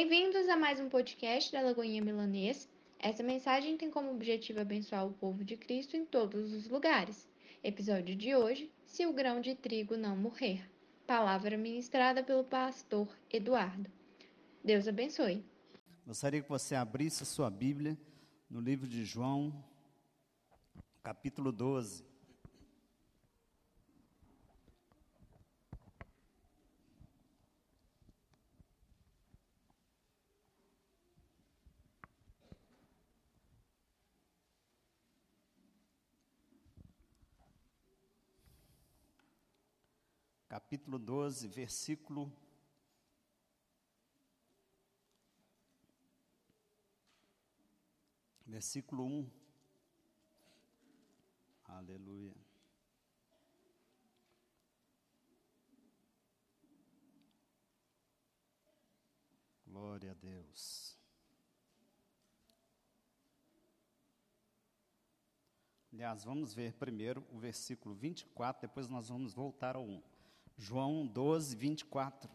Bem-vindos a mais um podcast da Lagoinha Milanês. Essa mensagem tem como objetivo abençoar o povo de Cristo em todos os lugares. Episódio de hoje: Se o grão de trigo não morrer. Palavra ministrada pelo pastor Eduardo. Deus abençoe. Gostaria que você abrisse a sua Bíblia no livro de João, capítulo 12. Capítulo 12, versículo versículo 1. Aleluia. Glória a Deus. Aliás, vamos ver primeiro o versículo 24, depois nós vamos voltar ao 1. João 12, 24.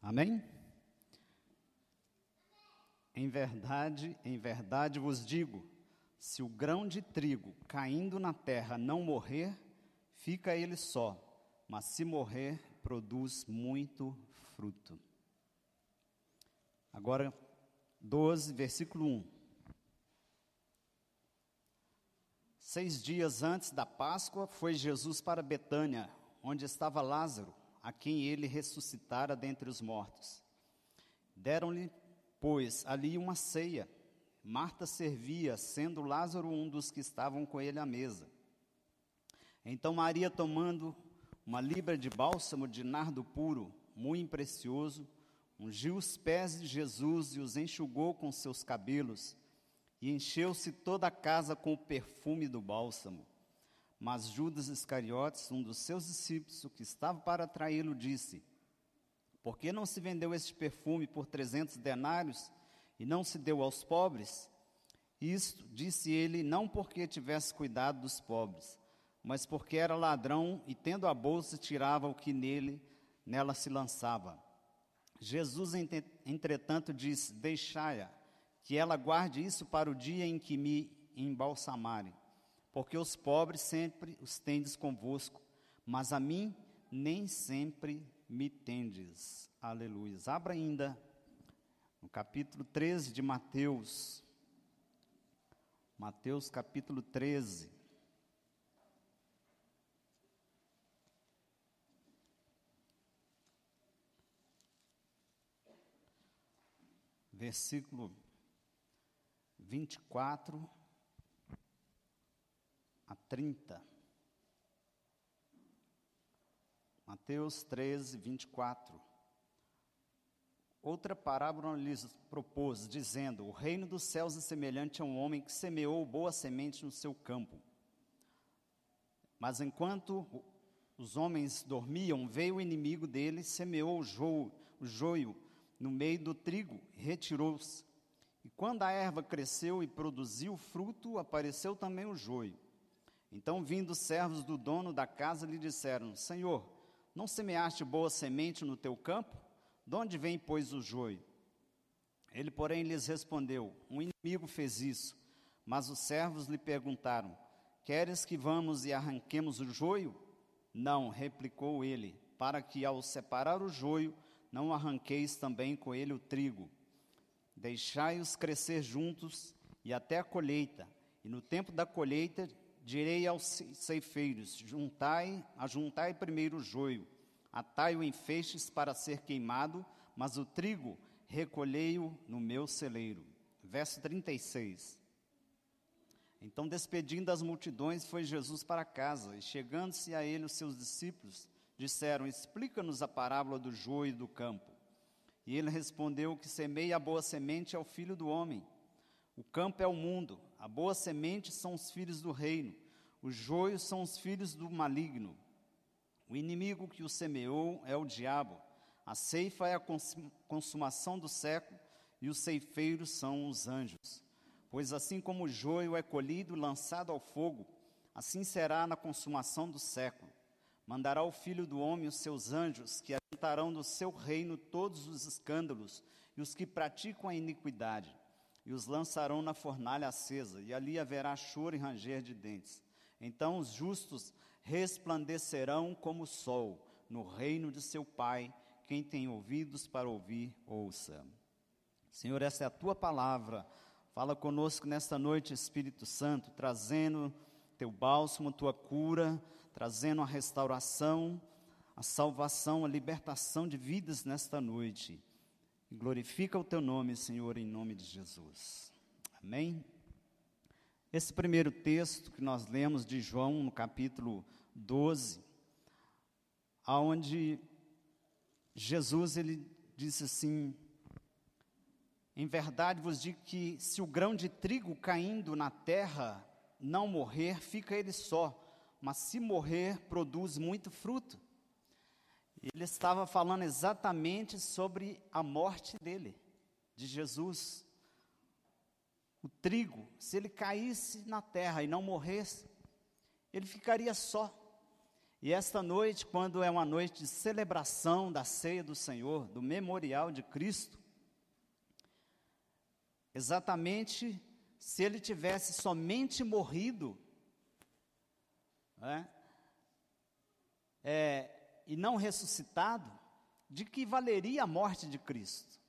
Amém? Em verdade, em verdade vos digo: se o grão de trigo caindo na terra não morrer, fica ele só, mas se morrer, produz muito fruto. Agora, 12, versículo 1. Seis dias antes da Páscoa, foi Jesus para Betânia, onde estava Lázaro, a quem ele ressuscitara dentre os mortos. Deram-lhe, pois, ali uma ceia. Marta servia, sendo Lázaro um dos que estavam com ele à mesa. Então Maria, tomando uma libra de bálsamo de nardo puro, muito precioso, ungiu os pés de Jesus e os enxugou com seus cabelos e encheu-se toda a casa com o perfume do bálsamo. Mas Judas Iscariotes, um dos seus discípulos, que estava para traí-lo, disse: Por que não se vendeu este perfume por trezentos denários e não se deu aos pobres? Isto disse ele não porque tivesse cuidado dos pobres, mas porque era ladrão e tendo a bolsa tirava o que nele nela se lançava. Jesus, entretanto, disse: Deixai-a que ela guarde isso para o dia em que me embalsamarem, porque os pobres sempre os tendes convosco, mas a mim nem sempre me tendes. Aleluia. Abra ainda no capítulo 13 de Mateus. Mateus capítulo 13. Versículo 24 a 30. Mateus 13, 24. Outra parábola lhes propôs, dizendo: O reino dos céus é semelhante a um homem que semeou boa semente no seu campo. Mas enquanto os homens dormiam, veio o inimigo dele, semeou o joio, no meio do trigo, retirou-se. E quando a erva cresceu e produziu fruto, apareceu também o joio. Então, vindo os servos do dono da casa, lhe disseram: Senhor, não semeaste boa semente no teu campo? De onde vem, pois, o joio? Ele, porém, lhes respondeu: Um inimigo fez isso. Mas os servos lhe perguntaram: Queres que vamos e arranquemos o joio? Não, replicou ele, para que ao separar o joio, não arranqueis também com ele o trigo. Deixai-os crescer juntos e até a colheita. E no tempo da colheita direi aos ceifeiros: juntai, ajuntai primeiro o joio, atai-o em feixes para ser queimado, mas o trigo recolhei-o no meu celeiro. Verso 36. Então, despedindo as multidões, foi Jesus para casa, e chegando-se a ele os seus discípulos, disseram: Explica-nos a parábola do joio e do campo. E ele respondeu: que semeia a boa semente é o filho do homem. O campo é o mundo, a boa semente são os filhos do reino, os joios são os filhos do maligno. O inimigo que o semeou é o diabo. A ceifa é a consumação do século e os ceifeiros são os anjos. Pois assim como o joio é colhido e lançado ao fogo, Assim será na consumação do século. Mandará o Filho do Homem os seus anjos, que atentarão do seu reino todos os escândalos e os que praticam a iniquidade, e os lançarão na fornalha acesa, e ali haverá choro e ranger de dentes. Então os justos resplandecerão como o sol no reino de seu Pai. Quem tem ouvidos para ouvir, ouça. Senhor, essa é a tua palavra. Fala conosco nesta noite, Espírito Santo, trazendo teu bálsamo, tua cura, trazendo a restauração, a salvação, a libertação de vidas nesta noite. Glorifica o teu nome, Senhor, em nome de Jesus. Amém? Esse primeiro texto que nós lemos de João, no capítulo 12, aonde Jesus ele disse assim: Em verdade vos digo que se o grão de trigo caindo na terra não morrer, fica ele só, mas se morrer, produz muito fruto. Ele estava falando exatamente sobre a morte dele, de Jesus. O trigo, se ele caísse na terra e não morresse, ele ficaria só. E esta noite, quando é uma noite de celebração da ceia do Senhor, do memorial de Cristo, exatamente se ele tivesse somente morrido, né, é, e não ressuscitado, de que valeria a morte de Cristo?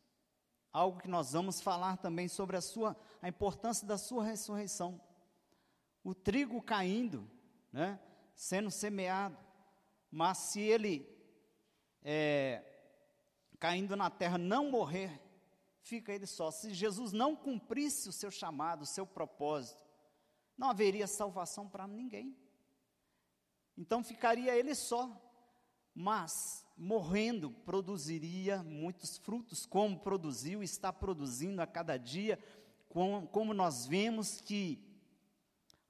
Algo que nós vamos falar também sobre a sua a importância da sua ressurreição. O trigo caindo, né, sendo semeado, mas se ele é, caindo na terra não morrer, fica ele só. Se Jesus não cumprisse o seu chamado, o seu propósito, não haveria salvação para ninguém. Então ficaria ele só, mas morrendo produziria muitos frutos, como produziu está produzindo a cada dia, como, como nós vemos que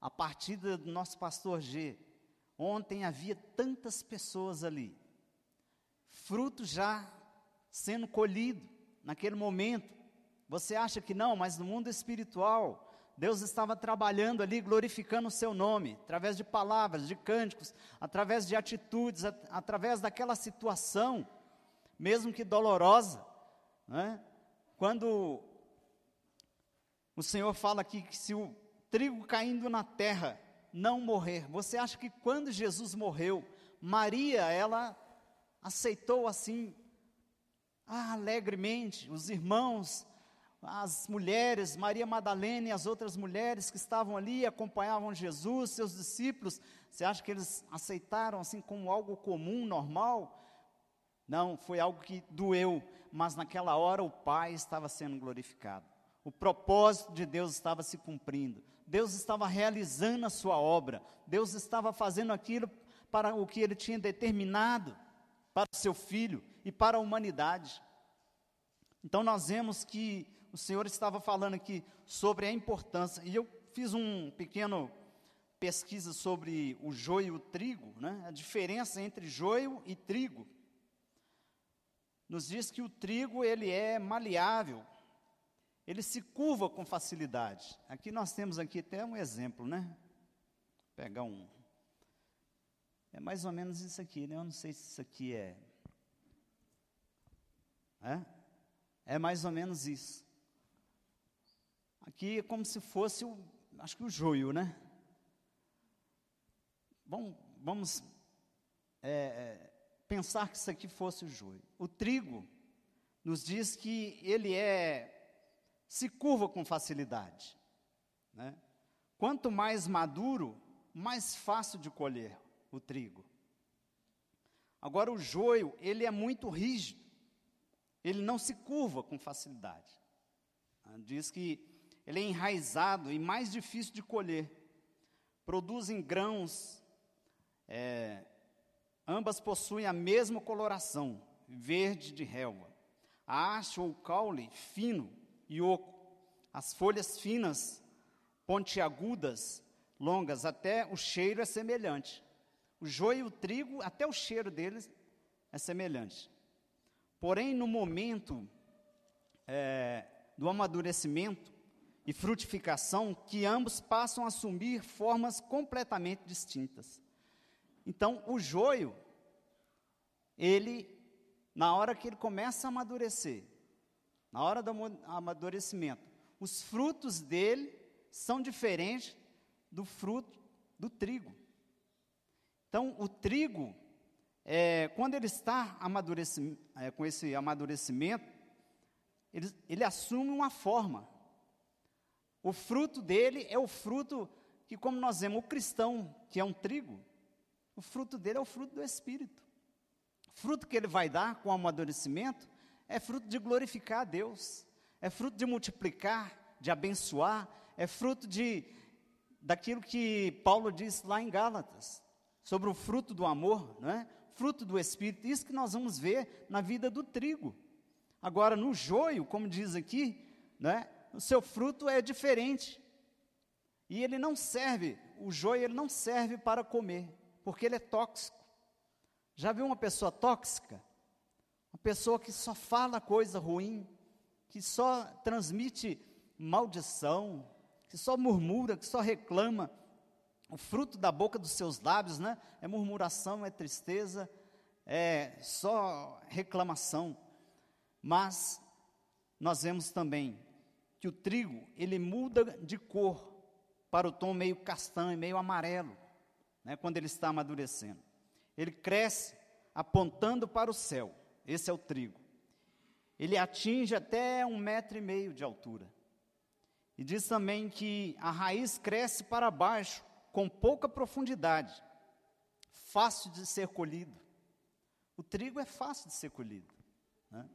a partida do nosso pastor G, ontem havia tantas pessoas ali, fruto já sendo colhido, naquele momento. Você acha que não, mas no mundo espiritual, Deus estava trabalhando ali, glorificando o seu nome, através de palavras, de cânticos, através de atitudes, at através daquela situação, mesmo que dolorosa. Né? Quando o Senhor fala aqui que se o trigo caindo na terra não morrer, você acha que quando Jesus morreu, Maria, ela aceitou assim ah, alegremente, os irmãos, as mulheres, Maria Madalena e as outras mulheres que estavam ali, acompanhavam Jesus, seus discípulos, você acha que eles aceitaram assim como algo comum, normal? Não, foi algo que doeu, mas naquela hora o Pai estava sendo glorificado. O propósito de Deus estava se cumprindo. Deus estava realizando a sua obra. Deus estava fazendo aquilo para o que ele tinha determinado para o seu filho e para a humanidade. Então nós vemos que o Senhor estava falando aqui sobre a importância, e eu fiz um pequeno pesquisa sobre o joio e o trigo, né? a diferença entre joio e trigo. Nos diz que o trigo ele é maleável, ele se curva com facilidade. Aqui nós temos aqui até um exemplo, né? Vou pegar um. É mais ou menos isso aqui, né? Eu não sei se isso aqui é é? é mais ou menos isso. Aqui é como se fosse, o, acho que o joio, né? Vamos, vamos é, é, pensar que isso aqui fosse o joio. O trigo nos diz que ele é se curva com facilidade. Né? Quanto mais maduro, mais fácil de colher o trigo. Agora o joio, ele é muito rígido ele não se curva com facilidade. Diz que ele é enraizado e mais difícil de colher. Produzem grãos, é, ambas possuem a mesma coloração, verde de relva. A haste ou caule fino e oco. As folhas finas, pontiagudas, longas, até o cheiro é semelhante. O joio e o trigo, até o cheiro deles é semelhante. Porém, no momento é, do amadurecimento e frutificação que ambos passam a assumir formas completamente distintas. Então, o joio, ele, na hora que ele começa a amadurecer, na hora do amadurecimento, os frutos dele são diferentes do fruto do trigo. Então, o trigo, é, quando ele está é, com esse amadurecimento, ele, ele assume uma forma. O fruto dele é o fruto que, como nós vemos, o cristão, que é um trigo, o fruto dele é o fruto do Espírito. O fruto que ele vai dar com o amadurecimento é fruto de glorificar a Deus, é fruto de multiplicar, de abençoar, é fruto de daquilo que Paulo diz lá em Gálatas, sobre o fruto do amor, não é? Fruto do Espírito, isso que nós vamos ver na vida do trigo. Agora, no joio, como diz aqui, né, o seu fruto é diferente. E ele não serve, o joio ele não serve para comer, porque ele é tóxico. Já viu uma pessoa tóxica? Uma pessoa que só fala coisa ruim, que só transmite maldição, que só murmura, que só reclama. O fruto da boca dos seus lábios, né? É murmuração, é tristeza, é só reclamação. Mas nós vemos também que o trigo, ele muda de cor para o tom meio castanho, meio amarelo, né, quando ele está amadurecendo. Ele cresce apontando para o céu, esse é o trigo. Ele atinge até um metro e meio de altura. E diz também que a raiz cresce para baixo, com pouca profundidade, fácil de ser colhido. O trigo é fácil de ser colhido. Né?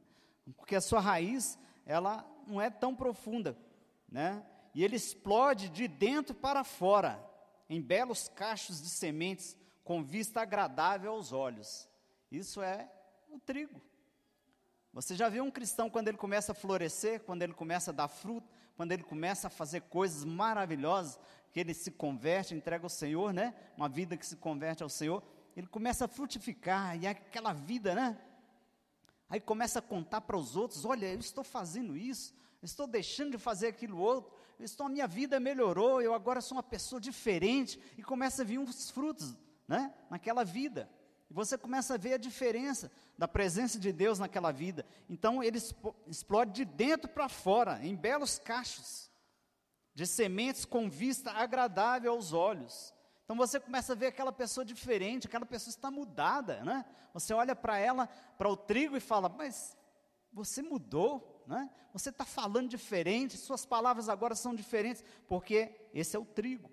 porque a sua raiz ela não é tão profunda, né? E ele explode de dentro para fora, em belos cachos de sementes, com vista agradável aos olhos. Isso é o trigo. Você já viu um cristão quando ele começa a florescer, quando ele começa a dar fruto, quando ele começa a fazer coisas maravilhosas, que ele se converte, entrega ao Senhor, né? Uma vida que se converte ao Senhor, ele começa a frutificar, e é aquela vida, né? Aí começa a contar para os outros: olha, eu estou fazendo isso, estou deixando de fazer aquilo outro, estou, a minha vida melhorou, eu agora sou uma pessoa diferente, e começa a vir uns frutos né, naquela vida. E você começa a ver a diferença da presença de Deus naquela vida. Então ele explode de dentro para fora, em belos cachos, de sementes com vista agradável aos olhos. Então você começa a ver aquela pessoa diferente, aquela pessoa está mudada, né? Você olha para ela, para o trigo e fala, mas você mudou, né? Você está falando diferente, suas palavras agora são diferentes, porque esse é o trigo.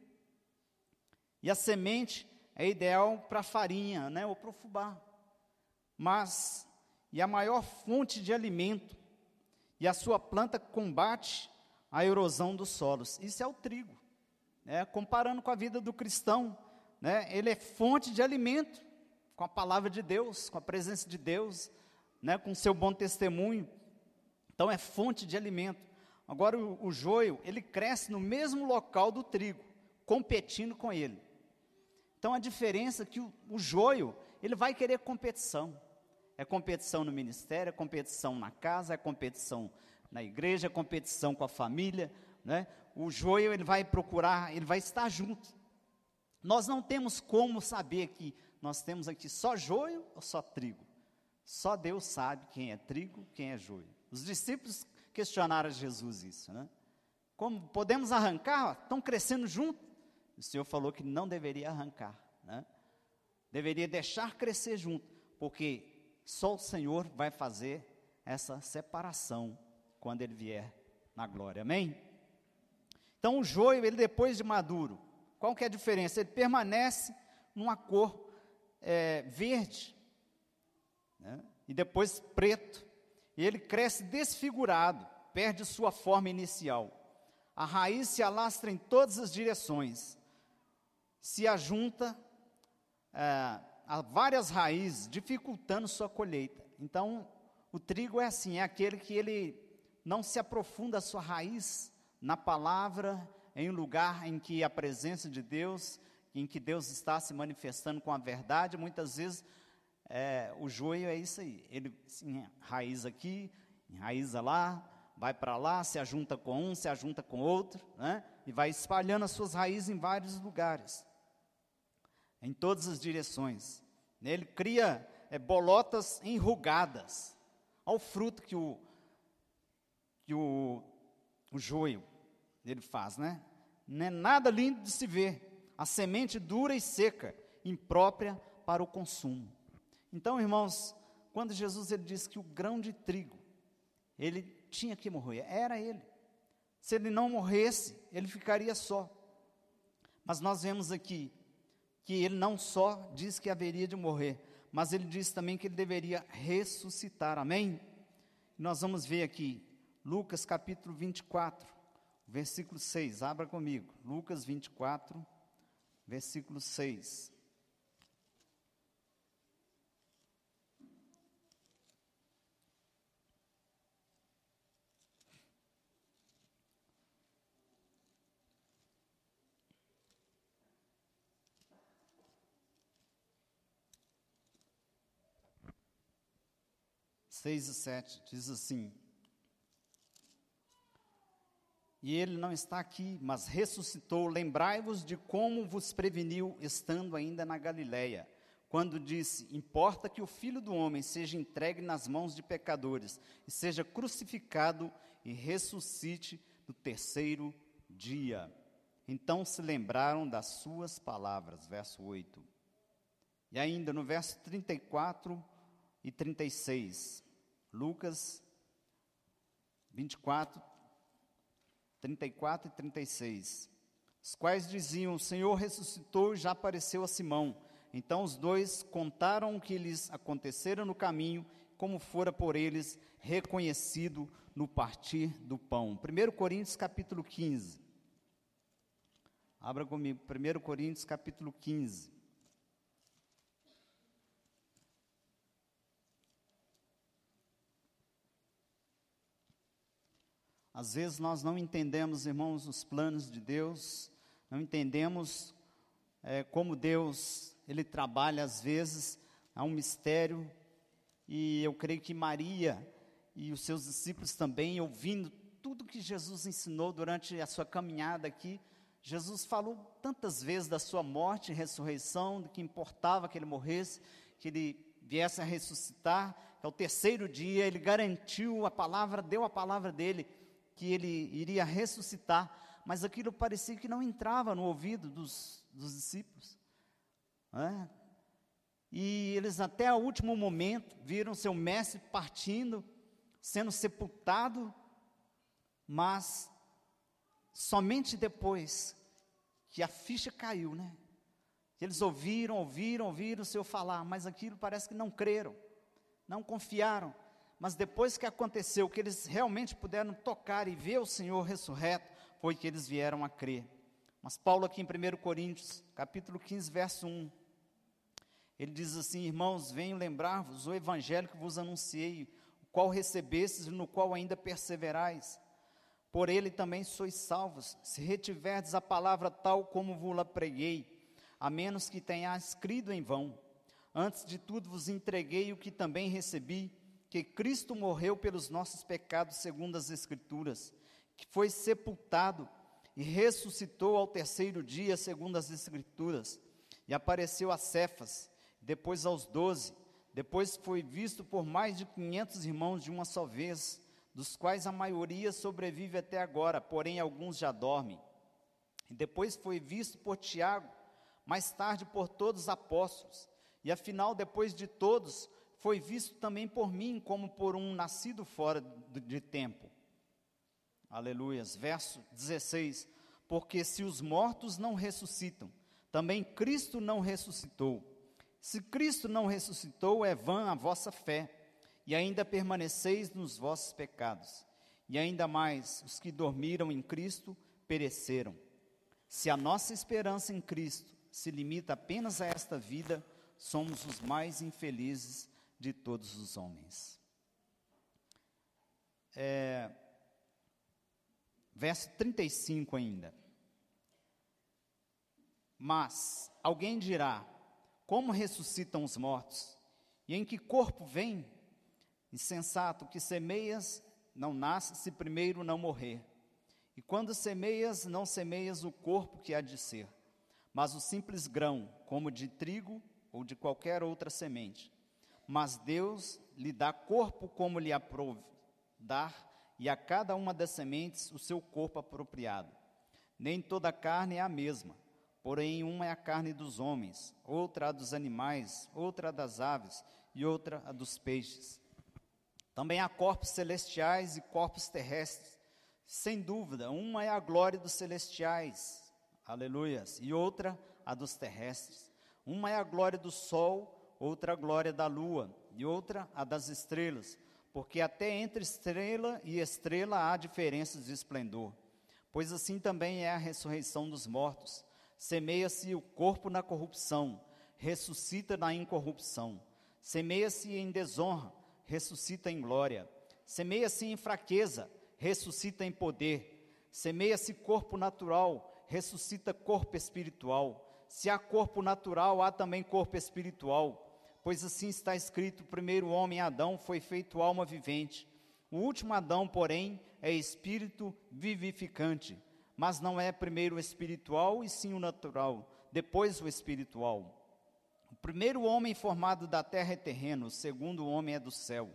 E a semente é ideal para farinha, né? Ou para o fubá. Mas, e a maior fonte de alimento, e a sua planta combate a erosão dos solos. Isso é o trigo né, comparando com a vida do cristão, né, ele é fonte de alimento, com a palavra de Deus, com a presença de Deus, né, com seu bom testemunho. Então é fonte de alimento. Agora o, o joio, ele cresce no mesmo local do trigo, competindo com ele. Então a diferença é que o, o joio, ele vai querer competição. É competição no ministério, é competição na casa, é competição na igreja, é competição com a família, né? o joio ele vai procurar, ele vai estar junto. Nós não temos como saber que nós temos aqui só joio ou só trigo. Só Deus sabe quem é trigo, quem é joio. Os discípulos questionaram a Jesus isso, né? Como podemos arrancar? Estão crescendo junto. O Senhor falou que não deveria arrancar, né? Deveria deixar crescer junto, porque só o Senhor vai fazer essa separação quando Ele vier na glória. Amém? Então o joio, ele depois de maduro, qual que é a diferença? Ele permanece numa cor é, verde, né? e depois preto, e ele cresce desfigurado, perde sua forma inicial. A raiz se alastra em todas as direções, se ajunta é, a várias raízes, dificultando sua colheita. Então, o trigo é assim, é aquele que ele não se aprofunda a sua raiz na palavra, em um lugar em que a presença de Deus, em que Deus está se manifestando com a verdade, muitas vezes é, o joio é isso aí, ele se enraiza aqui, enraiza lá, vai para lá, se ajunta com um, se ajunta com outro, né? e vai espalhando as suas raízes em vários lugares, em todas as direções. Ele cria é, bolotas enrugadas, ao fruto que o, que o, o joio ele faz, né? Não é nada lindo de se ver. A semente dura e seca, imprópria para o consumo. Então, irmãos, quando Jesus ele disse que o grão de trigo, ele tinha que morrer, era ele. Se ele não morresse, ele ficaria só. Mas nós vemos aqui que ele não só diz que haveria de morrer, mas ele diz também que ele deveria ressuscitar. Amém? Nós vamos ver aqui Lucas capítulo 24, versículo 6. Abra comigo. Lucas 24, versículo 6. Seis e sete diz assim: e ele não está aqui, mas ressuscitou. Lembrai-vos de como vos preveniu, estando ainda na Galiléia, quando disse: Importa que o filho do homem seja entregue nas mãos de pecadores, e seja crucificado e ressuscite no terceiro dia. Então se lembraram das suas palavras. Verso 8. E ainda no verso 34 e 36, Lucas 24, 34 e 36, os quais diziam: O Senhor ressuscitou e já apareceu a Simão. Então os dois contaram o que lhes acontecera no caminho, como fora por eles reconhecido no partir do pão. 1 Coríntios capítulo 15. Abra comigo, 1 Coríntios capítulo 15. Às vezes nós não entendemos, irmãos, os planos de Deus, não entendemos é, como Deus ele trabalha às vezes, há um mistério, e eu creio que Maria e os seus discípulos também, ouvindo tudo que Jesus ensinou durante a sua caminhada aqui, Jesus falou tantas vezes da sua morte e ressurreição, do que importava que ele morresse, que ele viesse a ressuscitar, que ao terceiro dia ele garantiu a palavra, deu a palavra dele, que ele iria ressuscitar, mas aquilo parecia que não entrava no ouvido dos, dos discípulos. Né? E eles, até o último momento, viram seu mestre partindo, sendo sepultado, mas somente depois que a ficha caiu, né? Eles ouviram, ouviram, ouviram o Senhor falar, mas aquilo parece que não creram, não confiaram mas depois que aconteceu, que eles realmente puderam tocar e ver o Senhor ressurreto, foi que eles vieram a crer. Mas Paulo aqui em 1 Coríntios, capítulo 15, verso 1, ele diz assim, irmãos, venho lembrar-vos o evangelho que vos anunciei, o qual recebestes e no qual ainda perseverais. Por ele também sois salvos, se retiverdes a palavra tal como vos-la preguei, a menos que tenhais crido em vão. Antes de tudo vos entreguei o que também recebi, que Cristo morreu pelos nossos pecados, segundo as Escrituras, que foi sepultado e ressuscitou ao terceiro dia, segundo as Escrituras, e apareceu a Cefas, depois aos doze, depois foi visto por mais de quinhentos irmãos de uma só vez, dos quais a maioria sobrevive até agora, porém alguns já dormem. E depois foi visto por Tiago, mais tarde por todos os apóstolos, e afinal, depois de todos, foi visto também por mim como por um nascido fora de tempo. Aleluias. Verso 16: Porque se os mortos não ressuscitam, também Cristo não ressuscitou. Se Cristo não ressuscitou, é vã a vossa fé, e ainda permaneceis nos vossos pecados. E ainda mais, os que dormiram em Cristo pereceram. Se a nossa esperança em Cristo se limita apenas a esta vida, somos os mais infelizes de todos os homens. É, verso 35 ainda. Mas alguém dirá: Como ressuscitam os mortos? E em que corpo vem? Insensato, que semeias não nasce se primeiro não morrer. E quando semeias, não semeias o corpo que há de ser, mas o simples grão, como de trigo ou de qualquer outra semente. Mas Deus lhe dá corpo como lhe aprove dar, e a cada uma das sementes o seu corpo apropriado. Nem toda carne é a mesma, porém uma é a carne dos homens, outra a dos animais, outra a das aves e outra a dos peixes. Também há corpos celestiais e corpos terrestres. Sem dúvida, uma é a glória dos celestiais, aleluias, e outra a dos terrestres. Uma é a glória do sol, outra a glória da lua, e outra a das estrelas, porque até entre estrela e estrela há diferenças de esplendor. Pois assim também é a ressurreição dos mortos. Semeia-se o corpo na corrupção, ressuscita na incorrupção. Semeia-se em desonra, ressuscita em glória. Semeia-se em fraqueza, ressuscita em poder. Semeia-se corpo natural, ressuscita corpo espiritual. Se há corpo natural, há também corpo espiritual. Pois assim está escrito: o primeiro homem, Adão, foi feito alma vivente. O último Adão, porém, é espírito vivificante. Mas não é primeiro o espiritual e sim o natural, depois o espiritual. O primeiro homem formado da terra é terreno, o segundo homem é do céu.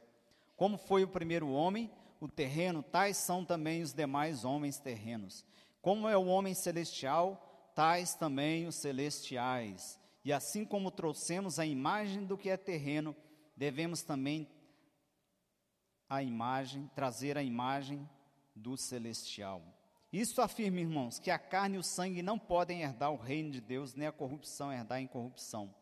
Como foi o primeiro homem, o terreno, tais são também os demais homens terrenos. Como é o homem celestial, tais também os celestiais. E assim como trouxemos a imagem do que é terreno, devemos também a imagem, trazer a imagem do celestial. Isso afirma, irmãos, que a carne e o sangue não podem herdar o reino de Deus, nem a corrupção herdar a incorrupção.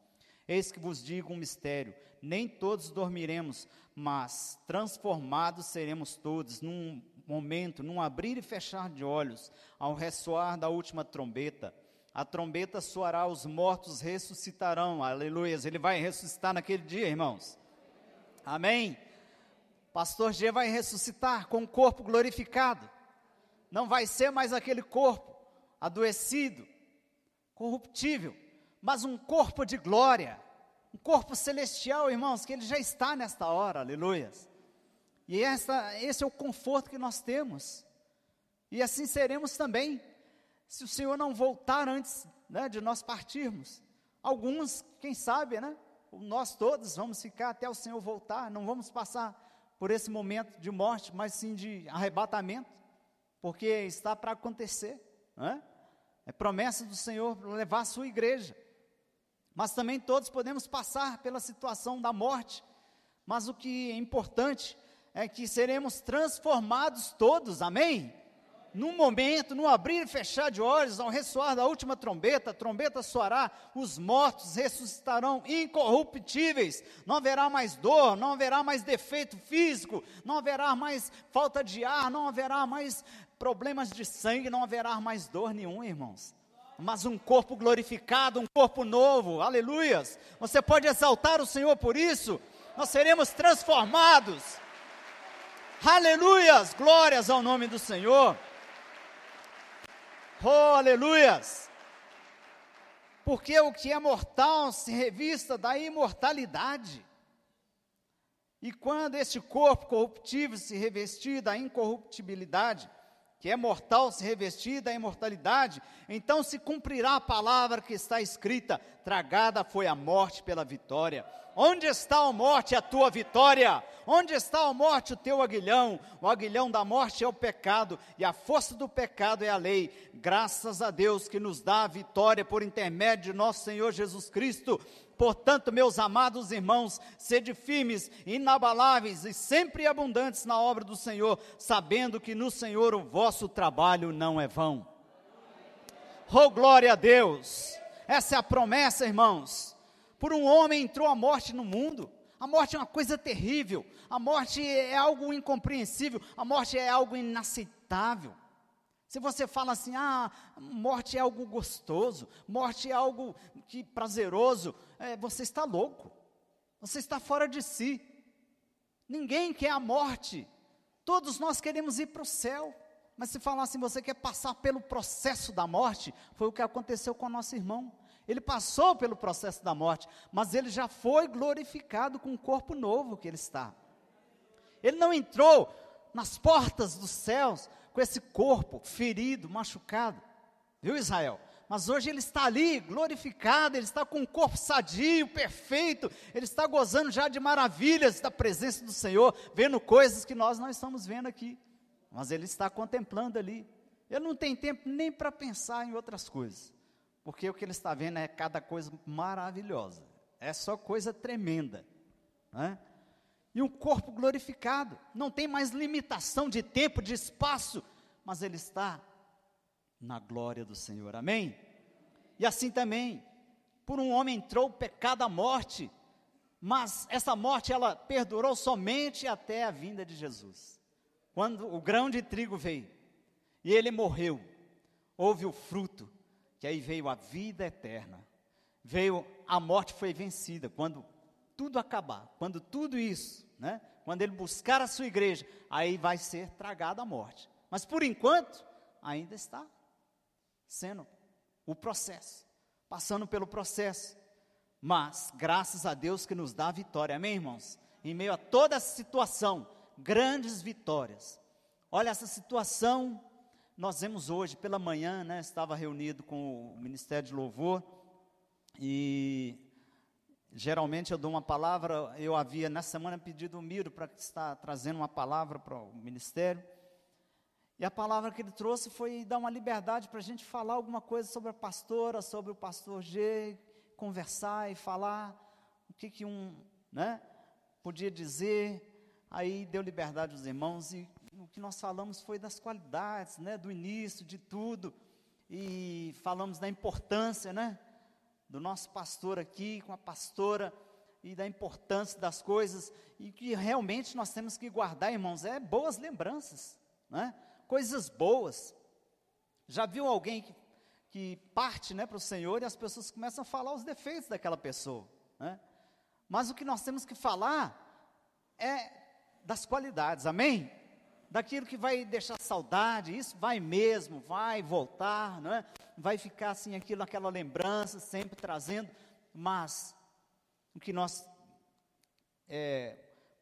Eis que vos digo um mistério: nem todos dormiremos, mas transformados seremos todos, num momento, num abrir e fechar de olhos, ao ressoar da última trombeta a trombeta soará, os mortos ressuscitarão, aleluia. Ele vai ressuscitar naquele dia, irmãos. Amém. Pastor G vai ressuscitar com o corpo glorificado. Não vai ser mais aquele corpo adoecido, corruptível, mas um corpo de glória, um corpo celestial, irmãos, que ele já está nesta hora, aleluia. E essa, esse é o conforto que nós temos. E assim seremos também se o Senhor não voltar antes né, de nós partirmos. Alguns, quem sabe, né? Nós todos vamos ficar até o Senhor voltar, não vamos passar por esse momento de morte, mas sim de arrebatamento, porque está para acontecer, né? É promessa do Senhor levar a sua igreja. Mas também todos podemos passar pela situação da morte. Mas o que é importante é que seremos transformados todos, amém? Num momento, num abrir e fechar de olhos, ao ressoar da última trombeta, a trombeta soará, os mortos ressuscitarão incorruptíveis, não haverá mais dor, não haverá mais defeito físico, não haverá mais falta de ar, não haverá mais problemas de sangue, não haverá mais dor nenhum, irmãos. Mas um corpo glorificado, um corpo novo, aleluias. Você pode exaltar o Senhor por isso, nós seremos transformados. Aleluias, glórias ao nome do Senhor. Oh, aleluias! Porque o que é mortal se revista da imortalidade. E quando este corpo corruptível se revestir da incorruptibilidade, que é mortal se revestir da imortalidade, então se cumprirá a palavra que está escrita: tragada foi a morte pela vitória. Onde está a morte, a tua vitória? Onde está a morte, o teu aguilhão? O aguilhão da morte é o pecado, e a força do pecado é a lei. Graças a Deus que nos dá a vitória por intermédio de nosso Senhor Jesus Cristo. Portanto, meus amados irmãos, sede firmes, inabaláveis e sempre abundantes na obra do Senhor, sabendo que no Senhor o vosso trabalho não é vão. Oh, glória a Deus! Essa é a promessa, irmãos por um homem entrou a morte no mundo. A morte é uma coisa terrível. A morte é algo incompreensível. A morte é algo inaceitável. Se você fala assim, ah, morte é algo gostoso, morte é algo que prazeroso, é, você está louco. Você está fora de si. Ninguém quer a morte. Todos nós queremos ir para o céu. Mas se falar assim, você quer passar pelo processo da morte, foi o que aconteceu com o nosso irmão. Ele passou pelo processo da morte, mas ele já foi glorificado com o corpo novo que ele está. Ele não entrou nas portas dos céus com esse corpo ferido, machucado. Viu, Israel? Mas hoje ele está ali, glorificado, ele está com um corpo sadio, perfeito, ele está gozando já de maravilhas da presença do Senhor, vendo coisas que nós não estamos vendo aqui. Mas ele está contemplando ali. Ele não tem tempo nem para pensar em outras coisas, porque o que ele está vendo é cada coisa maravilhosa, é só coisa tremenda. Né? E um corpo glorificado, não tem mais limitação de tempo, de espaço, mas ele está na glória do Senhor. Amém? E assim também, por um homem entrou o pecado à morte, mas essa morte ela perdurou somente até a vinda de Jesus. Quando o grão de trigo veio e ele morreu, houve o fruto, que aí veio a vida eterna. Veio a morte foi vencida quando tudo acabar, quando tudo isso, né? Quando ele buscar a sua igreja, aí vai ser tragada a morte. Mas por enquanto ainda está sendo o processo, passando pelo processo. Mas, graças a Deus que nos dá a vitória, amém, irmãos? Em meio a toda essa situação, grandes vitórias. Olha, essa situação, nós vemos hoje, pela manhã, né, estava reunido com o Ministério de Louvor, e geralmente eu dou uma palavra, eu havia nessa semana pedido o Miro para estar trazendo uma palavra para o Ministério, e a palavra que ele trouxe foi dar uma liberdade para a gente falar alguma coisa sobre a pastora, sobre o pastor G, conversar e falar o que, que um né, podia dizer. Aí deu liberdade aos irmãos e o que nós falamos foi das qualidades, né, do início de tudo. E falamos da importância né, do nosso pastor aqui com a pastora e da importância das coisas e que realmente nós temos que guardar, irmãos, é boas lembranças, né? coisas boas. Já viu alguém que, que parte né, para o Senhor e as pessoas começam a falar os defeitos daquela pessoa? Né? Mas o que nós temos que falar é das qualidades, amém? Daquilo que vai deixar saudade, isso vai mesmo, vai voltar, não é? Vai ficar assim, aquilo, aquela lembrança, sempre trazendo, mas o que nós é,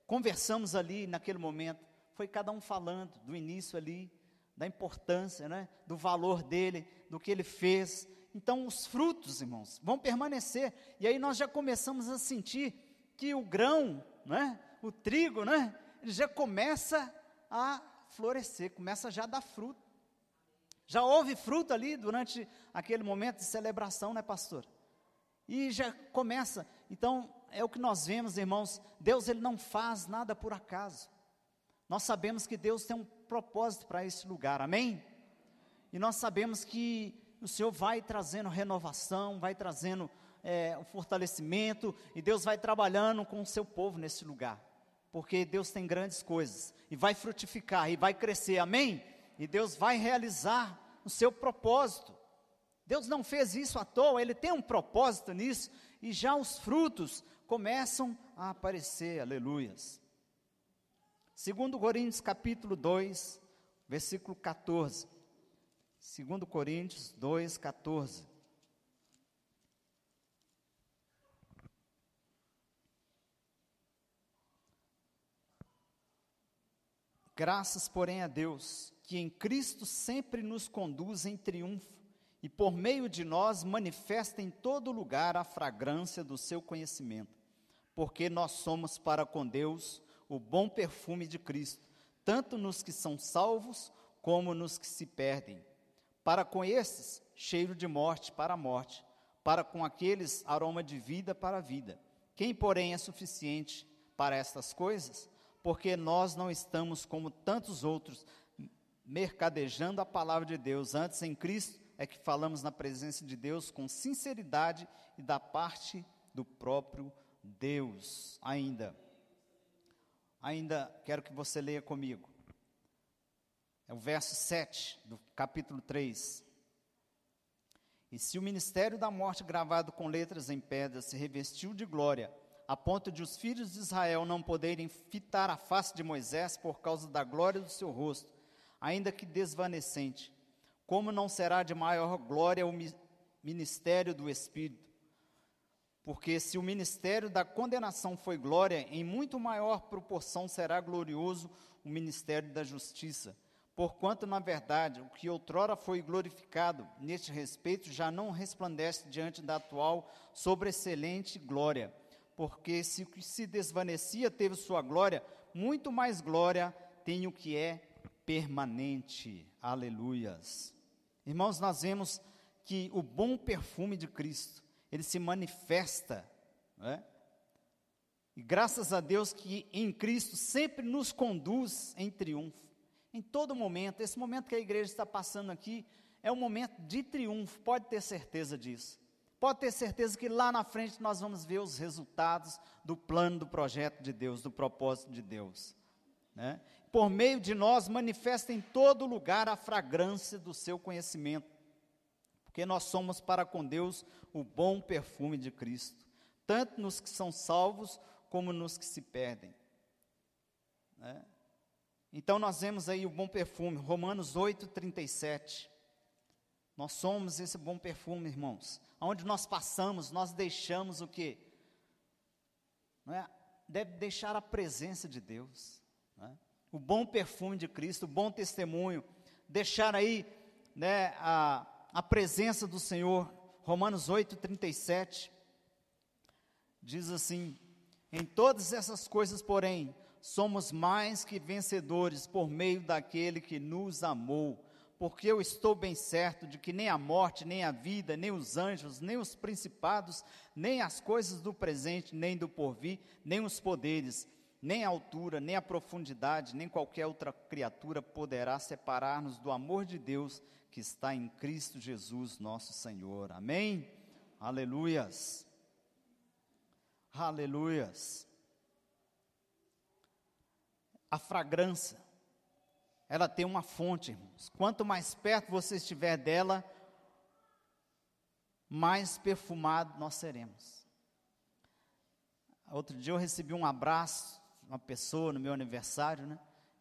conversamos ali naquele momento foi cada um falando do início ali, da importância, né, do valor dele, do que ele fez. Então, os frutos, irmãos, vão permanecer. E aí nós já começamos a sentir que o grão, né, o trigo, né, ele já começa a florescer, começa já a dar fruto. Já houve fruto ali durante aquele momento de celebração, né, pastor? E já começa. Então, é o que nós vemos, irmãos. Deus ele não faz nada por acaso. Nós sabemos que Deus tem um propósito para esse lugar, amém? E nós sabemos que o Senhor vai trazendo renovação, vai trazendo é, o fortalecimento, e Deus vai trabalhando com o seu povo nesse lugar, porque Deus tem grandes coisas, e vai frutificar, e vai crescer, amém? E Deus vai realizar o seu propósito. Deus não fez isso à toa, Ele tem um propósito nisso, e já os frutos começam a aparecer, aleluias. Segundo Coríntios capítulo 2, versículo 14. Segundo Coríntios 2, 14. Graças, porém, a Deus, que em Cristo sempre nos conduz em triunfo e por meio de nós manifesta em todo lugar a fragrância do seu conhecimento, porque nós somos para com Deus o bom perfume de Cristo, tanto nos que são salvos como nos que se perdem. Para com esses, cheiro de morte para a morte, para com aqueles, aroma de vida para a vida. Quem, porém, é suficiente para estas coisas? Porque nós não estamos como tantos outros, mercadejando a palavra de Deus. Antes, em Cristo, é que falamos na presença de Deus com sinceridade e da parte do próprio Deus. Ainda ainda quero que você leia comigo. É o verso 7 do capítulo 3. E se o ministério da morte gravado com letras em pedra se revestiu de glória, a ponto de os filhos de Israel não poderem fitar a face de Moisés por causa da glória do seu rosto, ainda que desvanecente, como não será de maior glória o ministério do Espírito? Porque se o ministério da condenação foi glória, em muito maior proporção será glorioso o ministério da justiça. Porquanto, na verdade, o que outrora foi glorificado neste respeito já não resplandece diante da atual sobreexcelente glória. Porque se o que se desvanecia teve sua glória, muito mais glória tem o que é permanente. Aleluias. Irmãos, nós vemos que o bom perfume de Cristo ele se manifesta, é? E graças a Deus que em Cristo sempre nos conduz em triunfo. Em todo momento, esse momento que a igreja está passando aqui é um momento de triunfo, pode ter certeza disso. Pode ter certeza que lá na frente nós vamos ver os resultados do plano, do projeto de Deus, do propósito de Deus. Né? Por meio de nós, manifesta em todo lugar a fragrância do seu conhecimento porque nós somos para com Deus o bom perfume de Cristo, tanto nos que são salvos como nos que se perdem. Né? Então nós vemos aí o bom perfume, Romanos 8, 37. Nós somos esse bom perfume, irmãos. Onde nós passamos, nós deixamos o que? É? Deve deixar a presença de Deus. É? O bom perfume de Cristo, o bom testemunho. Deixar aí né, a, a presença do Senhor. Romanos 8, 37 diz assim: Em todas essas coisas, porém, somos mais que vencedores por meio daquele que nos amou. Porque eu estou bem certo de que nem a morte, nem a vida, nem os anjos, nem os principados, nem as coisas do presente, nem do porvir, nem os poderes, nem a altura, nem a profundidade, nem qualquer outra criatura poderá separar-nos do amor de Deus que está em Cristo Jesus, nosso Senhor. Amém? Aleluias. Aleluias. A fragrância, ela tem uma fonte, irmãos. Quanto mais perto você estiver dela, mais perfumado nós seremos. Outro dia eu recebi um abraço uma pessoa no meu aniversário, né?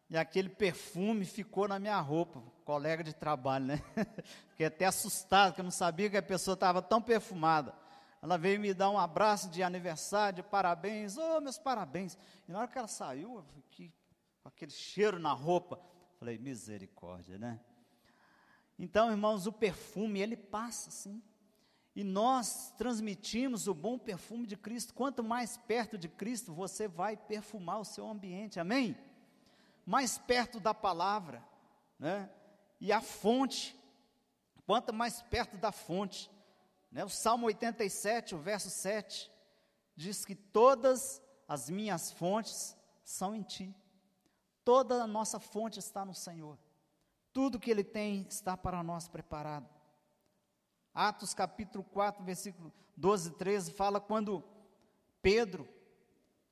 E aquele perfume ficou na minha roupa, colega de trabalho, né? Fiquei até assustado, que eu não sabia que a pessoa estava tão perfumada. Ela veio me dar um abraço de aniversário, de parabéns, oh, meus parabéns. E na hora que ela saiu, eu fiquei com aquele cheiro na roupa. Falei, misericórdia, né? Então, irmãos, o perfume, ele passa assim. E nós transmitimos o bom perfume de Cristo. Quanto mais perto de Cristo, você vai perfumar o seu ambiente. Amém? mais perto da palavra, né? E a fonte, quanto mais perto da fonte, né? O Salmo 87, o verso 7, diz que todas as minhas fontes são em ti. Toda a nossa fonte está no Senhor. Tudo que ele tem está para nós preparado. Atos capítulo 4, versículo 12 e 13 fala quando Pedro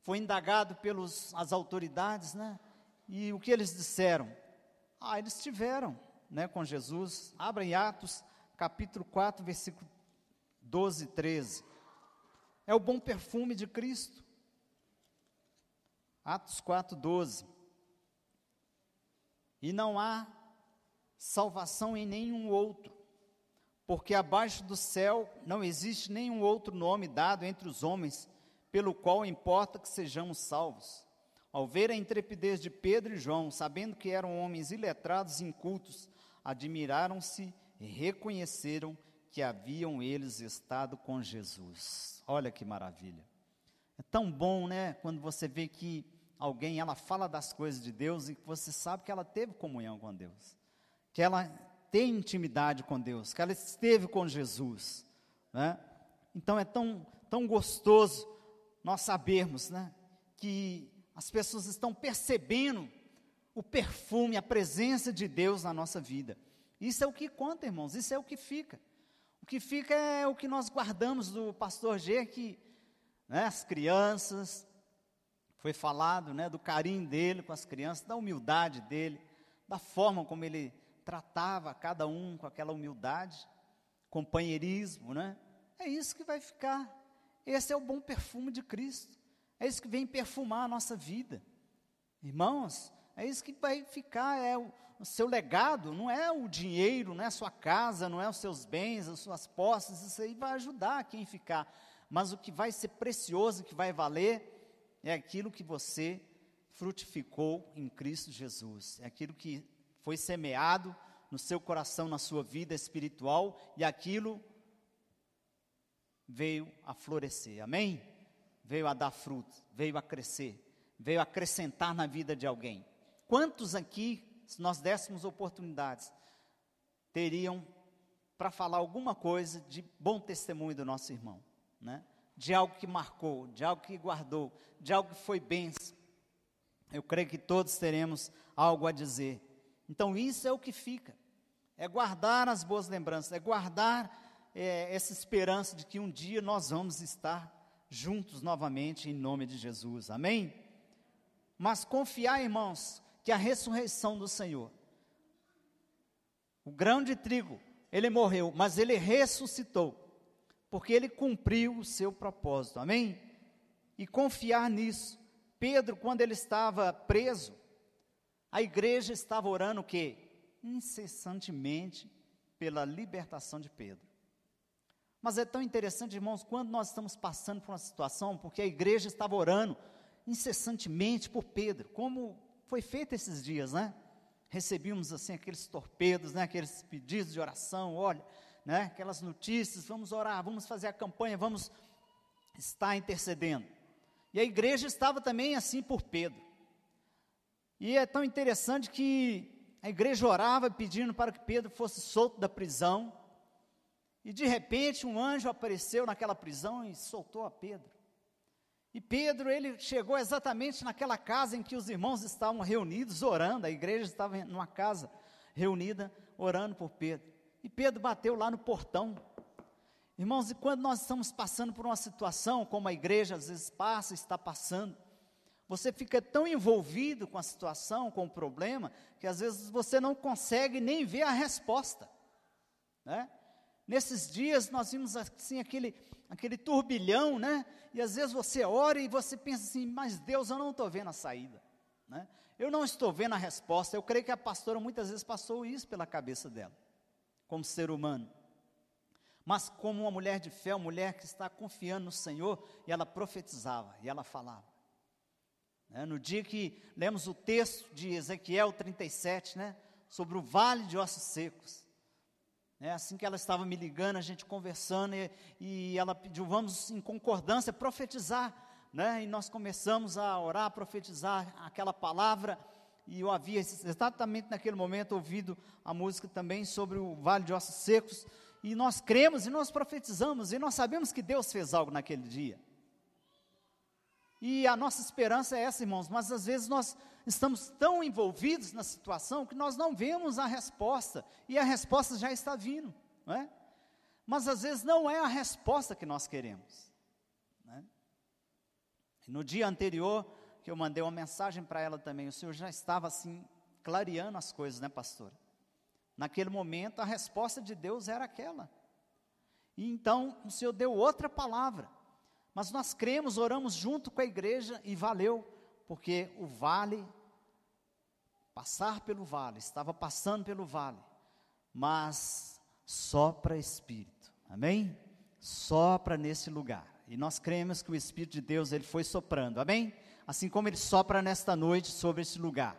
foi indagado pelas as autoridades, né? E o que eles disseram? Ah, eles estiveram né, com Jesus. Abra em Atos, capítulo 4, versículo 12 e 13. É o bom perfume de Cristo. Atos 4, 12. E não há salvação em nenhum outro, porque abaixo do céu não existe nenhum outro nome dado entre os homens, pelo qual importa que sejamos salvos. Ao ver a intrepidez de Pedro e João, sabendo que eram homens iletrados e incultos, admiraram-se e reconheceram que haviam eles estado com Jesus. Olha que maravilha. É tão bom, né, quando você vê que alguém ela fala das coisas de Deus e você sabe que ela teve comunhão com Deus, que ela tem intimidade com Deus, que ela esteve com Jesus, né? Então é tão tão gostoso nós sabermos, né, que as pessoas estão percebendo o perfume, a presença de Deus na nossa vida. Isso é o que conta, irmãos, isso é o que fica. O que fica é o que nós guardamos do pastor G, que né, as crianças, foi falado né, do carinho dele com as crianças, da humildade dele, da forma como ele tratava cada um com aquela humildade, companheirismo, né? É isso que vai ficar. Esse é o bom perfume de Cristo. É isso que vem perfumar a nossa vida. Irmãos, é isso que vai ficar, é o, o, seu legado, não é o dinheiro, não é a sua casa, não é os seus bens, as suas posses, isso aí vai ajudar quem ficar. mas o que vai ser precioso, o que vai valer, é aquilo que você frutificou em Cristo Jesus, é aquilo que foi semeado no seu coração, na sua vida espiritual, e aquilo veio a florescer, amém? Veio a dar fruto, veio a crescer, veio a acrescentar na vida de alguém. Quantos aqui, se nós dessemos oportunidades, teriam para falar alguma coisa de bom testemunho do nosso irmão, né? De algo que marcou, de algo que guardou, de algo que foi bênção. Eu creio que todos teremos algo a dizer. Então isso é o que fica. É guardar as boas lembranças, é guardar é, essa esperança de que um dia nós vamos estar juntos novamente em nome de Jesus. Amém? Mas confiar, irmãos, que a ressurreição do Senhor, o grão de trigo, ele morreu, mas ele ressuscitou, porque ele cumpriu o seu propósito, amém? E confiar nisso. Pedro, quando ele estava preso, a igreja estava orando o quê? Incessantemente pela libertação de Pedro. Mas é tão interessante, irmãos, quando nós estamos passando por uma situação, porque a igreja estava orando incessantemente por Pedro, como foi feito esses dias, né? recebíamos assim aqueles torpedos, né, aqueles pedidos de oração, olha, né, aquelas notícias, vamos orar, vamos fazer a campanha, vamos estar intercedendo. E a igreja estava também assim por Pedro. E é tão interessante que a igreja orava pedindo para que Pedro fosse solto da prisão. E de repente um anjo apareceu naquela prisão e soltou a Pedro. E Pedro, ele chegou exatamente naquela casa em que os irmãos estavam reunidos orando, a igreja estava numa casa reunida orando por Pedro. E Pedro bateu lá no portão. Irmãos, e quando nós estamos passando por uma situação como a igreja às vezes passa, está passando, você fica tão envolvido com a situação, com o problema, que às vezes você não consegue nem ver a resposta. Né? Nesses dias nós vimos assim aquele, aquele turbilhão, né? E às vezes você ora e você pensa assim, mas Deus, eu não estou vendo a saída. Né? Eu não estou vendo a resposta. Eu creio que a pastora muitas vezes passou isso pela cabeça dela, como ser humano. Mas como uma mulher de fé, uma mulher que está confiando no Senhor, e ela profetizava, e ela falava. Né? No dia que lemos o texto de Ezequiel 37, né? sobre o vale de ossos secos, né, assim que ela estava me ligando, a gente conversando, e, e ela pediu, vamos em concordância profetizar. Né, e nós começamos a orar, a profetizar aquela palavra, e eu havia exatamente naquele momento ouvido a música também sobre o vale de ossos secos, e nós cremos e nós profetizamos, e nós sabemos que Deus fez algo naquele dia. E a nossa esperança é essa, irmãos, mas às vezes nós estamos tão envolvidos na situação que nós não vemos a resposta, e a resposta já está vindo, não é? Mas às vezes não é a resposta que nós queremos. Né? No dia anterior, que eu mandei uma mensagem para ela também, o Senhor já estava assim, clareando as coisas, né, pastora? Naquele momento, a resposta de Deus era aquela. E então, o Senhor deu outra palavra. Mas nós cremos, oramos junto com a igreja e valeu, porque o vale, passar pelo vale, estava passando pelo vale, mas sopra Espírito, amém? Sopra nesse lugar, e nós cremos que o Espírito de Deus, ele foi soprando, amém? Assim como ele sopra nesta noite sobre esse lugar,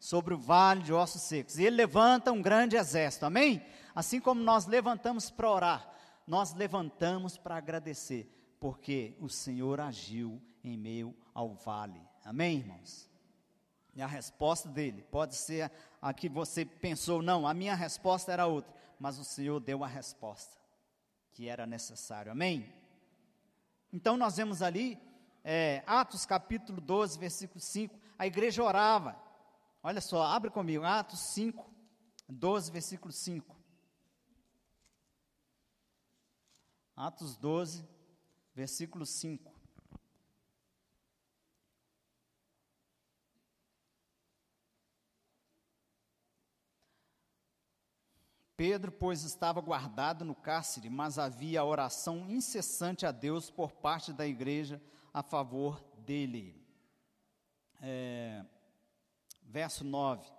sobre o vale de ossos secos, e ele levanta um grande exército, amém? Assim como nós levantamos para orar, nós levantamos para agradecer, porque o Senhor agiu em meio ao vale. Amém, irmãos? E a resposta dele pode ser a que você pensou, não, a minha resposta era outra, mas o Senhor deu a resposta que era necessário. Amém? Então nós vemos ali, é, Atos capítulo 12, versículo 5, a igreja orava. Olha só, abre comigo, Atos 5, 12, versículo 5. Atos 12, versículo 5. Pedro, pois, estava guardado no cárcere, mas havia oração incessante a Deus por parte da igreja a favor dele. É, verso 9.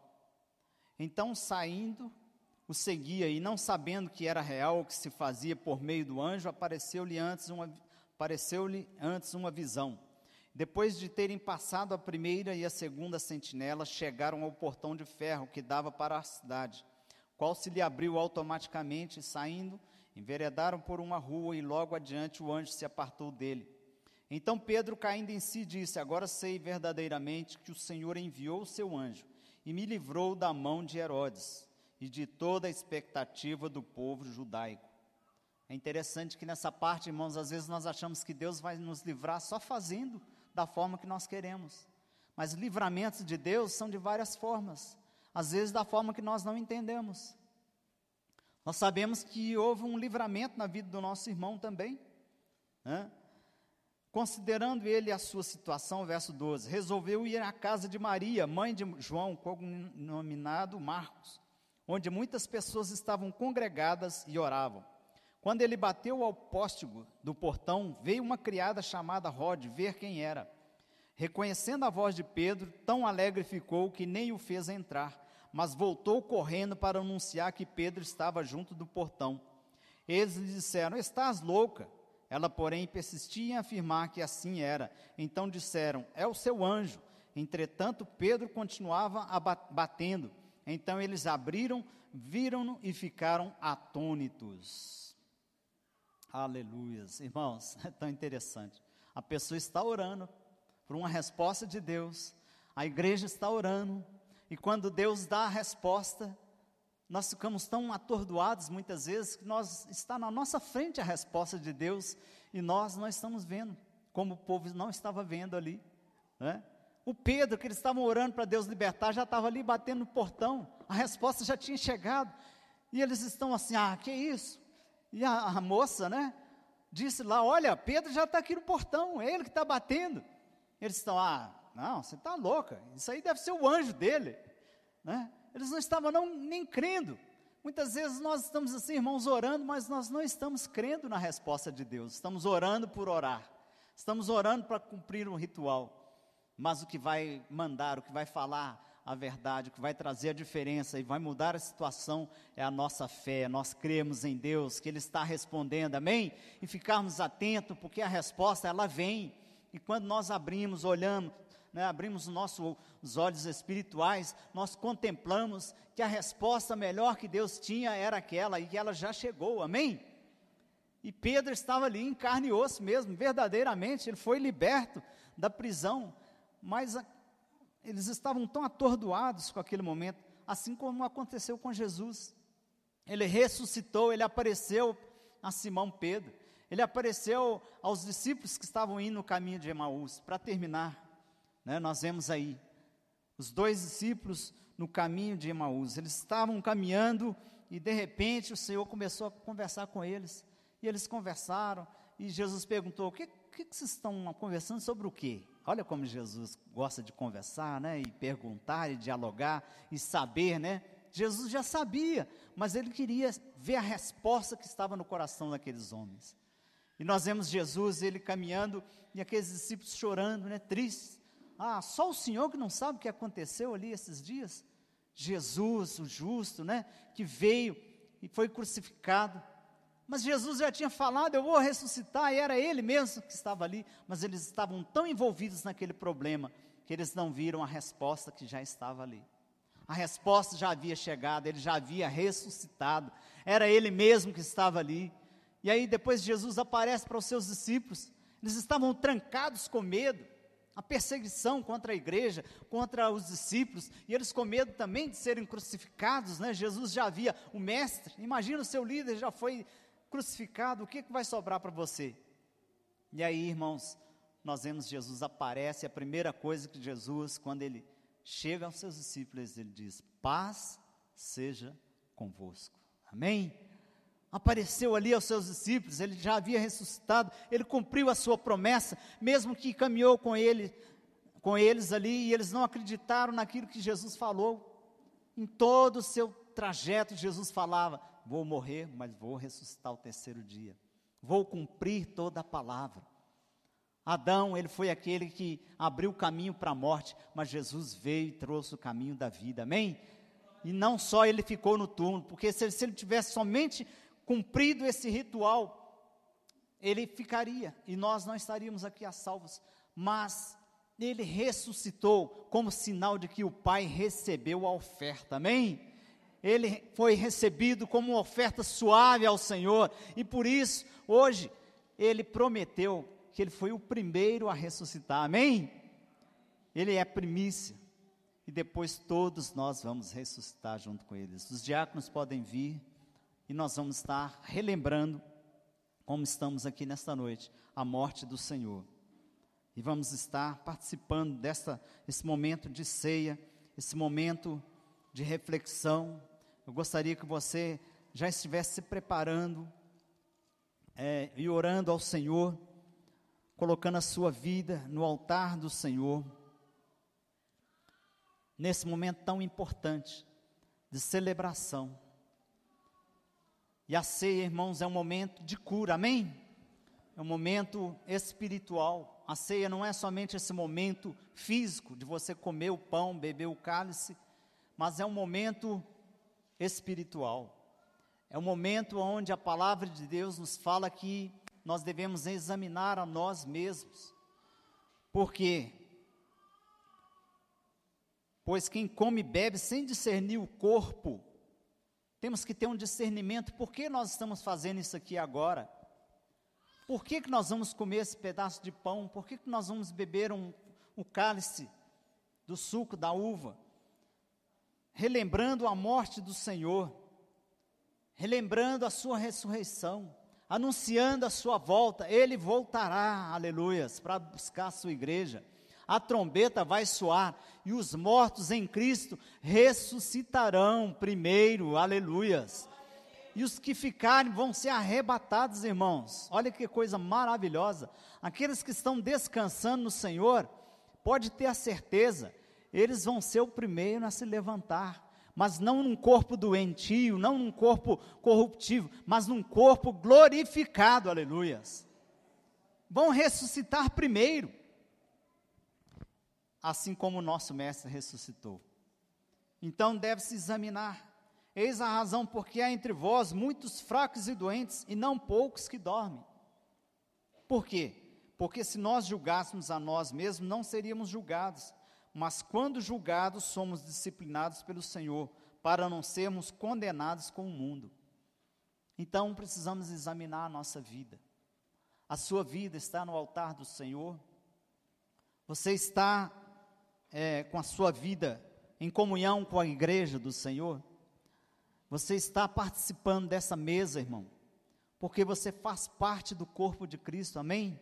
Então, saindo, o seguia, e não sabendo que era real o que se fazia por meio do anjo, apareceu-lhe antes uma apareceu-lhe antes uma visão. Depois de terem passado a primeira e a segunda sentinela, chegaram ao portão de ferro que dava para a cidade, qual se lhe abriu automaticamente, saindo, enveredaram por uma rua e logo adiante o anjo se apartou dele. Então Pedro, caindo em si, disse: Agora sei verdadeiramente que o Senhor enviou o seu anjo e me livrou da mão de Herodes e de toda a expectativa do povo judaico. É interessante que nessa parte, irmãos, às vezes nós achamos que Deus vai nos livrar só fazendo da forma que nós queremos. Mas livramentos de Deus são de várias formas, às vezes da forma que nós não entendemos. Nós sabemos que houve um livramento na vida do nosso irmão também. Né? Considerando ele a sua situação, verso 12, resolveu ir à casa de Maria, mãe de João, cognominado Marcos, onde muitas pessoas estavam congregadas e oravam. Quando ele bateu ao póstigo do portão, veio uma criada chamada Rod ver quem era. Reconhecendo a voz de Pedro, tão alegre ficou que nem o fez entrar, mas voltou correndo para anunciar que Pedro estava junto do portão. Eles lhe disseram: Estás louca? Ela, porém, persistia em afirmar que assim era. Então disseram: É o seu anjo. Entretanto, Pedro continuava batendo. Então eles abriram, viram-no e ficaram atônitos. Aleluias. Irmãos, é tão interessante. A pessoa está orando por uma resposta de Deus, a igreja está orando, e quando Deus dá a resposta, nós ficamos tão atordoados muitas vezes que nós está na nossa frente a resposta de Deus e nós não estamos vendo, como o povo não estava vendo ali. Né? O Pedro, que eles estavam orando para Deus libertar, já estava ali batendo no portão, a resposta já tinha chegado, e eles estão assim: ah, que isso? E a, a moça, né? Disse lá: Olha, Pedro já está aqui no portão, é ele que está batendo. Eles estão, ah, não, você está louca, isso aí deve ser o anjo dele. Né? Eles não estavam não, nem crendo. Muitas vezes nós estamos assim, irmãos, orando, mas nós não estamos crendo na resposta de Deus. Estamos orando por orar. Estamos orando para cumprir um ritual. Mas o que vai mandar, o que vai falar, a verdade, o que vai trazer a diferença e vai mudar a situação é a nossa fé. Nós cremos em Deus, que Ele está respondendo, amém? E ficarmos atentos, porque a resposta ela vem. E quando nós abrimos, olhamos, né, abrimos os nossos olhos espirituais, nós contemplamos que a resposta melhor que Deus tinha era aquela e que ela já chegou, amém? E Pedro estava ali em carne e osso mesmo, verdadeiramente, ele foi liberto da prisão, mas eles estavam tão atordoados com aquele momento, assim como aconteceu com Jesus. Ele ressuscitou, ele apareceu a Simão Pedro, ele apareceu aos discípulos que estavam indo no caminho de Emaús. Para terminar, né, nós vemos aí os dois discípulos no caminho de Emaús. Eles estavam caminhando e de repente o Senhor começou a conversar com eles. E eles conversaram e Jesus perguntou: O que, que, que vocês estão conversando sobre o quê? Olha como Jesus gosta de conversar, né? E perguntar, e dialogar, e saber, né? Jesus já sabia, mas ele queria ver a resposta que estava no coração daqueles homens. E nós vemos Jesus, ele caminhando, e aqueles discípulos chorando, né? Tristes. Ah, só o Senhor que não sabe o que aconteceu ali esses dias? Jesus, o justo, né? Que veio e foi crucificado mas Jesus já tinha falado, eu vou ressuscitar, e era ele mesmo que estava ali, mas eles estavam tão envolvidos naquele problema que eles não viram a resposta que já estava ali. A resposta já havia chegado, ele já havia ressuscitado, era ele mesmo que estava ali. E aí depois Jesus aparece para os seus discípulos, eles estavam trancados com medo, a perseguição contra a igreja, contra os discípulos, e eles com medo também de serem crucificados, né? Jesus já havia, o mestre, imagina o seu líder já foi crucificado, o que, que vai sobrar para você? E aí, irmãos, nós vemos Jesus aparece, a primeira coisa que Jesus, quando ele chega aos seus discípulos, ele diz: Paz seja convosco. Amém? Apareceu ali aos seus discípulos, ele já havia ressuscitado, ele cumpriu a sua promessa, mesmo que caminhou com ele, com eles ali, e eles não acreditaram naquilo que Jesus falou. Em todo o seu trajeto, Jesus falava: vou morrer, mas vou ressuscitar o terceiro dia. Vou cumprir toda a palavra. Adão, ele foi aquele que abriu o caminho para a morte, mas Jesus veio e trouxe o caminho da vida, amém? E não só ele ficou no túmulo, porque se, se ele tivesse somente cumprido esse ritual, ele ficaria e nós não estaríamos aqui a salvos. Mas ele ressuscitou como sinal de que o Pai recebeu a oferta, amém? Ele foi recebido como uma oferta suave ao Senhor, e por isso, hoje, ele prometeu que ele foi o primeiro a ressuscitar, amém? Ele é primícia, e depois todos nós vamos ressuscitar junto com eles. Os diáconos podem vir, e nós vamos estar relembrando, como estamos aqui nesta noite, a morte do Senhor e vamos estar participando dessa esse momento de ceia, esse momento de reflexão. Eu gostaria que você já estivesse se preparando é, e orando ao Senhor, colocando a sua vida no altar do Senhor, nesse momento tão importante de celebração. E a ceia, irmãos, é um momento de cura, amém? É um momento espiritual a ceia não é somente esse momento físico de você comer o pão, beber o cálice, mas é um momento espiritual. É um momento onde a palavra de Deus nos fala que nós devemos examinar a nós mesmos. Por quê? Pois quem come e bebe sem discernir o corpo, temos que ter um discernimento, por que nós estamos fazendo isso aqui agora? Por que, que nós vamos comer esse pedaço de pão? Por que, que nós vamos beber um, um cálice do suco da uva? Relembrando a morte do Senhor, relembrando a sua ressurreição, anunciando a sua volta, ele voltará, aleluias, para buscar a sua igreja. A trombeta vai soar e os mortos em Cristo ressuscitarão primeiro, aleluias e os que ficarem vão ser arrebatados, irmãos. Olha que coisa maravilhosa. Aqueles que estão descansando no Senhor, pode ter a certeza, eles vão ser o primeiro a se levantar, mas não num corpo doentio, não num corpo corruptivo, mas num corpo glorificado, aleluias. Vão ressuscitar primeiro, assim como o nosso mestre ressuscitou. Então deve-se examinar Eis a razão porque há entre vós muitos fracos e doentes, e não poucos que dormem. Por quê? Porque se nós julgássemos a nós mesmos, não seríamos julgados. Mas quando julgados, somos disciplinados pelo Senhor, para não sermos condenados com o mundo. Então precisamos examinar a nossa vida. A sua vida está no altar do Senhor? Você está é, com a sua vida em comunhão com a igreja do Senhor? Você está participando dessa mesa, irmão, porque você faz parte do corpo de Cristo, amém?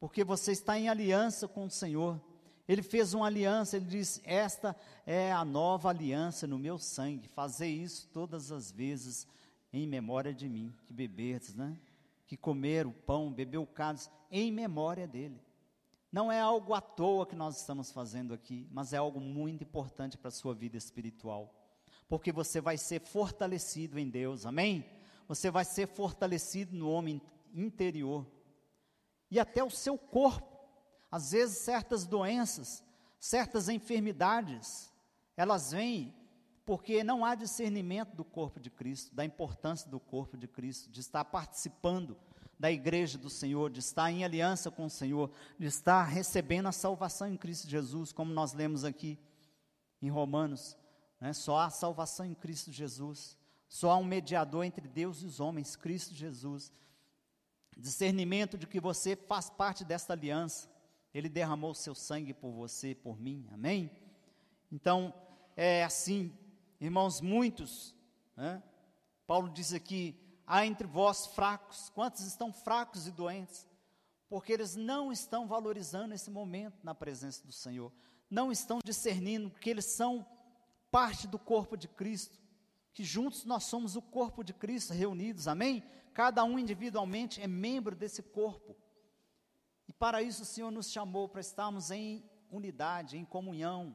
Porque você está em aliança com o Senhor. Ele fez uma aliança, ele disse: Esta é a nova aliança no meu sangue. Fazer isso todas as vezes em memória de mim, que beberdes, né? Que comer o pão, beber o cálice, em memória dele. Não é algo à toa que nós estamos fazendo aqui, mas é algo muito importante para a sua vida espiritual porque você vai ser fortalecido em Deus, amém? Você vai ser fortalecido no homem interior e até o seu corpo. Às vezes, certas doenças, certas enfermidades, elas vêm porque não há discernimento do corpo de Cristo, da importância do corpo de Cristo, de estar participando da igreja do Senhor, de estar em aliança com o Senhor, de estar recebendo a salvação em Cristo Jesus, como nós lemos aqui em Romanos. Né? Só há salvação em Cristo Jesus. Só há um mediador entre Deus e os homens, Cristo Jesus. Discernimento de que você faz parte desta aliança. Ele derramou seu sangue por você, por mim. Amém? Então, é assim, irmãos, muitos. Né? Paulo diz aqui: há entre vós fracos. Quantos estão fracos e doentes? Porque eles não estão valorizando esse momento na presença do Senhor. Não estão discernindo que eles são parte do corpo de Cristo, que juntos nós somos o corpo de Cristo reunidos, amém? Cada um individualmente é membro desse corpo. Para isso o Senhor nos chamou para estarmos em unidade, em comunhão.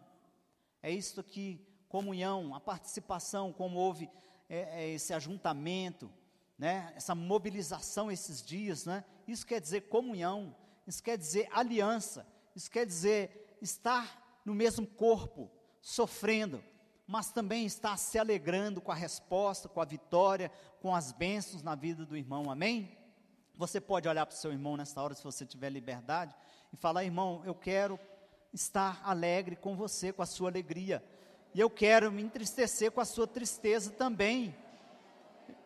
É isto aqui, comunhão, a participação, como houve é, é esse ajuntamento, né? essa mobilização esses dias, né? Isso quer dizer comunhão, isso quer dizer aliança, isso quer dizer estar no mesmo corpo, sofrendo, mas também está se alegrando com a resposta, com a vitória, com as bênçãos na vida do irmão, amém? Você pode olhar para o seu irmão nessa hora, se você tiver liberdade, e falar: irmão, eu quero estar alegre com você, com a sua alegria, e eu quero me entristecer com a sua tristeza também.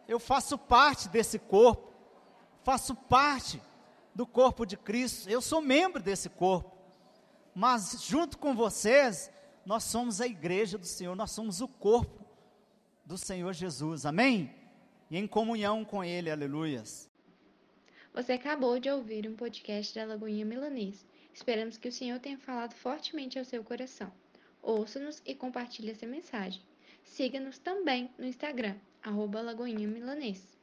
Eu faço parte desse corpo, faço parte do corpo de Cristo, eu sou membro desse corpo, mas junto com vocês, nós somos a igreja do Senhor, nós somos o corpo do Senhor Jesus, amém? E em comunhão com Ele, aleluias. Você acabou de ouvir um podcast da Lagoinha Milanês. Esperamos que o Senhor tenha falado fortemente ao seu coração. Ouça-nos e compartilhe essa mensagem. Siga-nos também no Instagram, arroba Lagoinha Milanês.